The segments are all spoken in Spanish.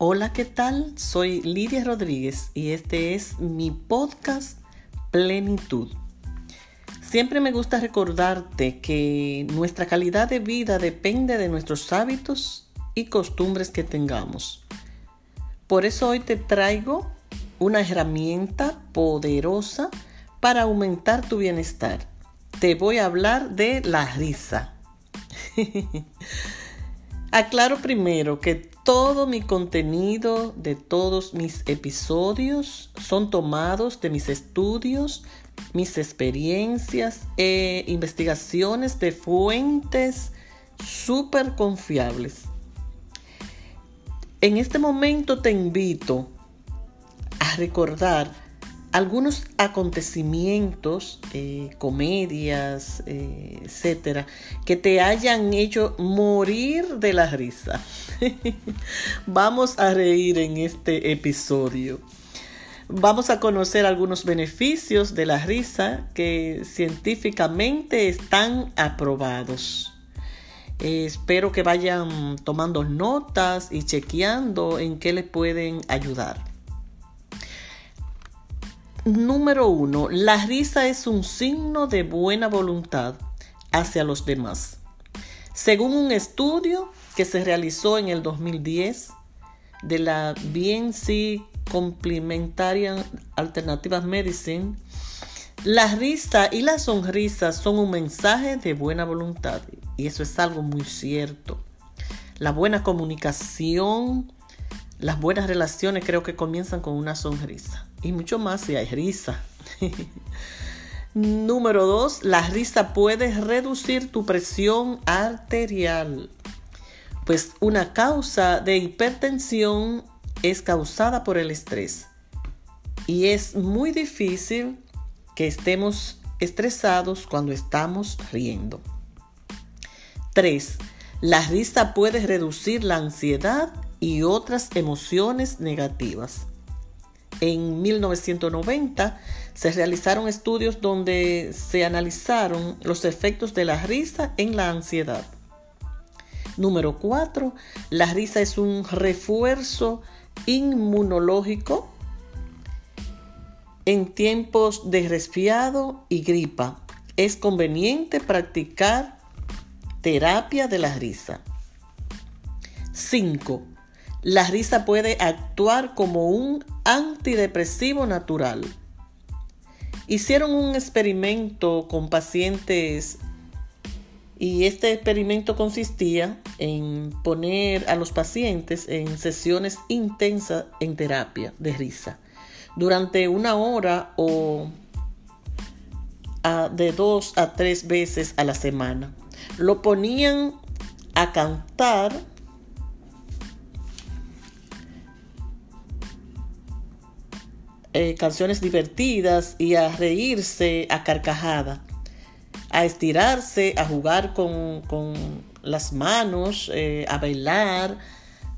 Hola, ¿qué tal? Soy Lidia Rodríguez y este es mi podcast Plenitud. Siempre me gusta recordarte que nuestra calidad de vida depende de nuestros hábitos y costumbres que tengamos. Por eso hoy te traigo una herramienta poderosa para aumentar tu bienestar. Te voy a hablar de la risa. Aclaro primero que todo mi contenido de todos mis episodios son tomados de mis estudios, mis experiencias e investigaciones de fuentes súper confiables. En este momento te invito a recordar algunos acontecimientos, eh, comedias, eh, etcétera, que te hayan hecho morir de la risa. Vamos a reír en este episodio. Vamos a conocer algunos beneficios de la risa que científicamente están aprobados. espero que vayan tomando notas y chequeando en qué le pueden ayudar. Número uno, la risa es un signo de buena voluntad hacia los demás. Según un estudio que se realizó en el 2010 de la BNC Complementarian Alternative Medicine, la risa y la sonrisa son un mensaje de buena voluntad y eso es algo muy cierto. La buena comunicación, las buenas relaciones creo que comienzan con una sonrisa y mucho más si hay risa. Número 2. La risa puede reducir tu presión arterial. Pues una causa de hipertensión es causada por el estrés. Y es muy difícil que estemos estresados cuando estamos riendo. 3. La risa puede reducir la ansiedad y otras emociones negativas. En 1990 se realizaron estudios donde se analizaron los efectos de la risa en la ansiedad. Número 4. La risa es un refuerzo inmunológico en tiempos de resfriado y gripa. Es conveniente practicar terapia de la risa. 5. La risa puede actuar como un antidepresivo natural. Hicieron un experimento con pacientes y este experimento consistía en poner a los pacientes en sesiones intensas en terapia de risa durante una hora o de dos a tres veces a la semana. Lo ponían a cantar Eh, canciones divertidas y a reírse a carcajada, a estirarse, a jugar con, las manos, eh, a bailar,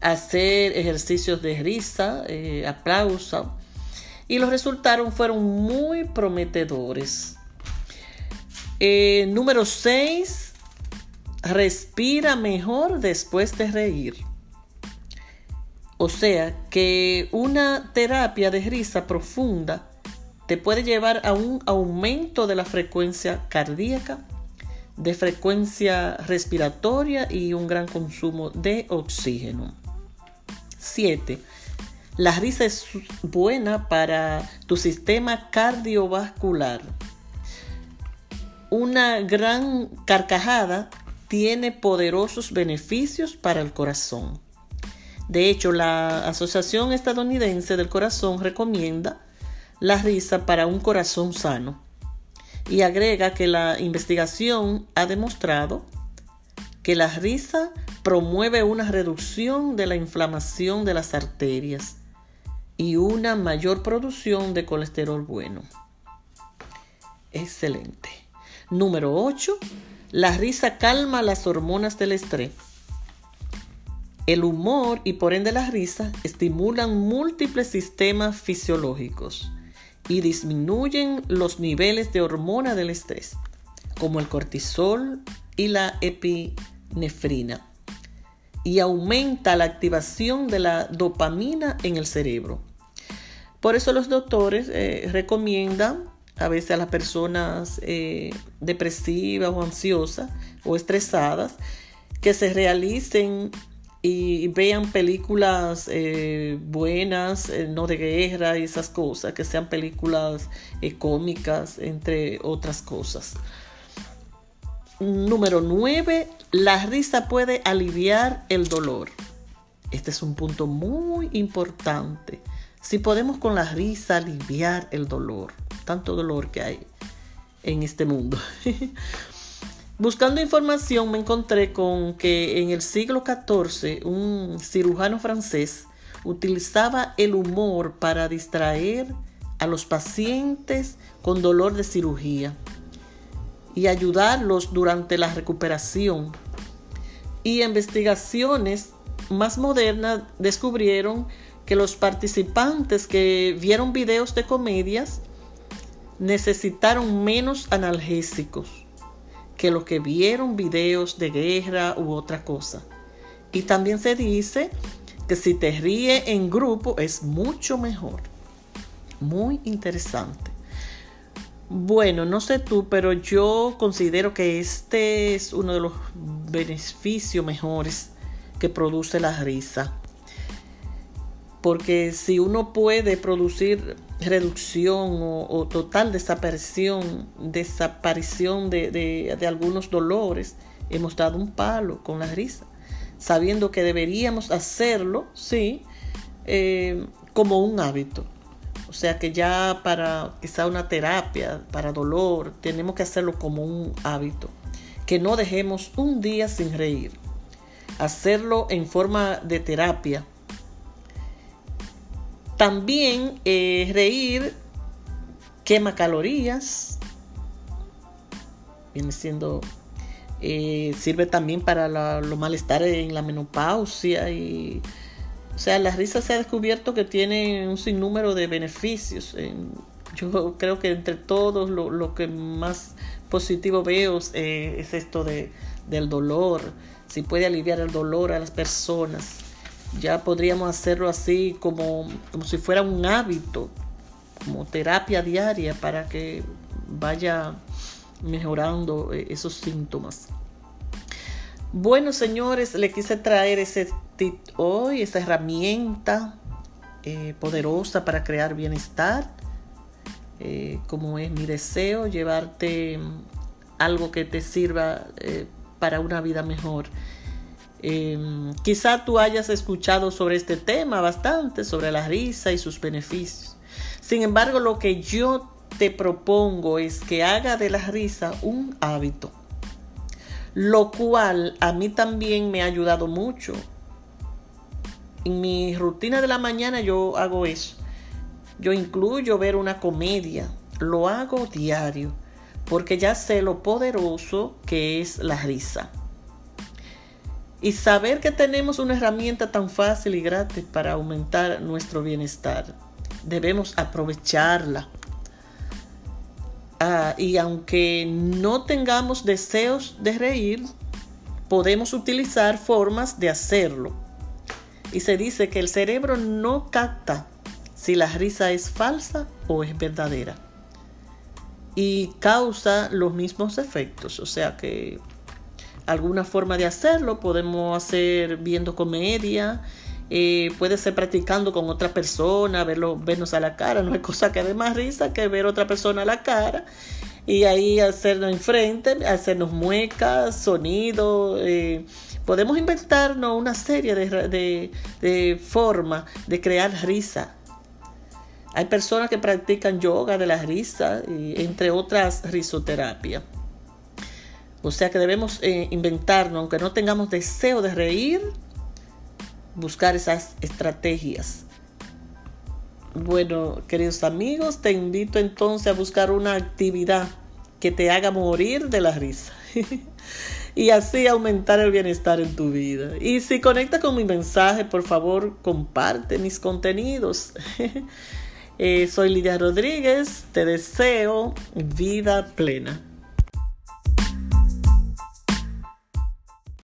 a hacer ejercicios de risa, eh, aplauso. Y los resultados fueron muy prometedores. número 6. Respira mejor después de reír. O sea que una terapia de risa profunda te puede llevar a un aumento de la frecuencia cardíaca, de frecuencia respiratoria y un gran consumo de oxígeno. 7. La risa es buena para tu sistema cardiovascular. Una gran carcajada tiene poderosos beneficios para el corazón. De hecho, la Asociación Estadounidense del Corazón recomienda la risa para un corazón sano y agrega que la investigación ha demostrado que la risa promueve una reducción de la inflamación de las arterias y una mayor producción de colesterol bueno. Excelente. Número 8. La risa calma las hormonas del estrés. El humor y por ende la risa estimulan múltiples sistemas fisiológicos y disminuyen los niveles de hormona del estrés, como el cortisol y la epinefrina. y aumenta la activación de la dopamina en el cerebro. Por eso los doctores eh, recomiendan a veces a las personas eh, depresivas o ansiosas o estresadas que se realicen y vean películas eh, buenas, no de guerra y esas cosas, que sean películas cómicas, entre otras cosas. Número 9. La risa puede aliviar el dolor. Este es un punto muy importante. Si podemos con la risa aliviar el dolor, tanto dolor que hay en este mundo. Buscando información me encontré con que en el siglo XIV un cirujano francés utilizaba el humor para distraer a los pacientes con dolor de cirugía y ayudarlos durante la recuperación. Y investigaciones más modernas descubrieron que los participantes que vieron videos de comedias necesitaron menos analgésicos que los que vieron videos de guerra u otra cosa. Y también se dice que si te ríe en grupo es mucho mejor. Muy interesante. Bueno, no sé tú, pero yo considero que este es uno de los beneficios mejores que produce la risa. Porque si uno puede producir reducción o, total desaparición, desaparición de, algunos dolores, hemos dado un palo con la risa, sabiendo que deberíamos hacerlo, sí, eh, como un hábito. O sea que ya para quizá una terapia, para dolor, tenemos que hacerlo como un hábito. Que no dejemos un día sin reír. Hacerlo en forma de terapia. También eh, reír quema calorías. Viene siendo eh, sirve también para los malestares en la menopausia y o sea, la risa se ha descubierto que tiene un sinnúmero de beneficios. Yo creo que entre todos lo, que más positivo veo eh, es esto de, del dolor. Si puede aliviar el dolor a las personas. Ya podríamos hacerlo así como, como si fuera un hábito, como terapia diaria para que vaya mejorando eh, esos síntomas. Bueno, señores, le quise traer ese tip hoy, esa herramienta eh, poderosa para crear bienestar. Eh, como es mi deseo, llevarte algo que te sirva para una vida mejor. Em, quizá tú hayas escuchado sobre este tema bastante, sobre la risa y sus beneficios. Sin embargo, lo que yo te propongo es que haga de la risa un hábito lo cual a mí también me ha ayudado mucho. En mi rutina de la mañana yo hago eso. Yo incluyo ver una comedia, lo hago diario, porque ya sé lo poderoso que es la risa. Y saber que tenemos una herramienta tan fácil y gratis para aumentar nuestro bienestar, debemos aprovecharla Ah, y aunque no tengamos deseos de reír, podemos utilizar formas de hacerlo. Y se dice que el cerebro no capta si la risa es falsa o es verdadera. Y causa los mismos efectos. O sea que alguna forma de hacerlo podemos hacer viendo comedia, eh, puede ser practicando con otra persona, verlo, vernos a la cara, no hay cosa que dé más risa que ver otra persona a la cara y ahí hacernos enfrente, hacernos muecas, sonido. Eh, podemos inventarnos una serie de, de, formas de crear risa. Hay personas que practican yoga de la risa, entre otras risoterapia. O sea que debemos eh, inventarnos, aunque no tengamos deseo de reír, buscar esas estrategias. Bueno, queridos amigos, te invito entonces a buscar una actividad que te haga morir de la risa. y así aumentar el bienestar en tu vida. Y si conectas con mi mensaje, por favor, comparte mis contenidos. Eh, soy Lidia Rodríguez, te deseo vida plena.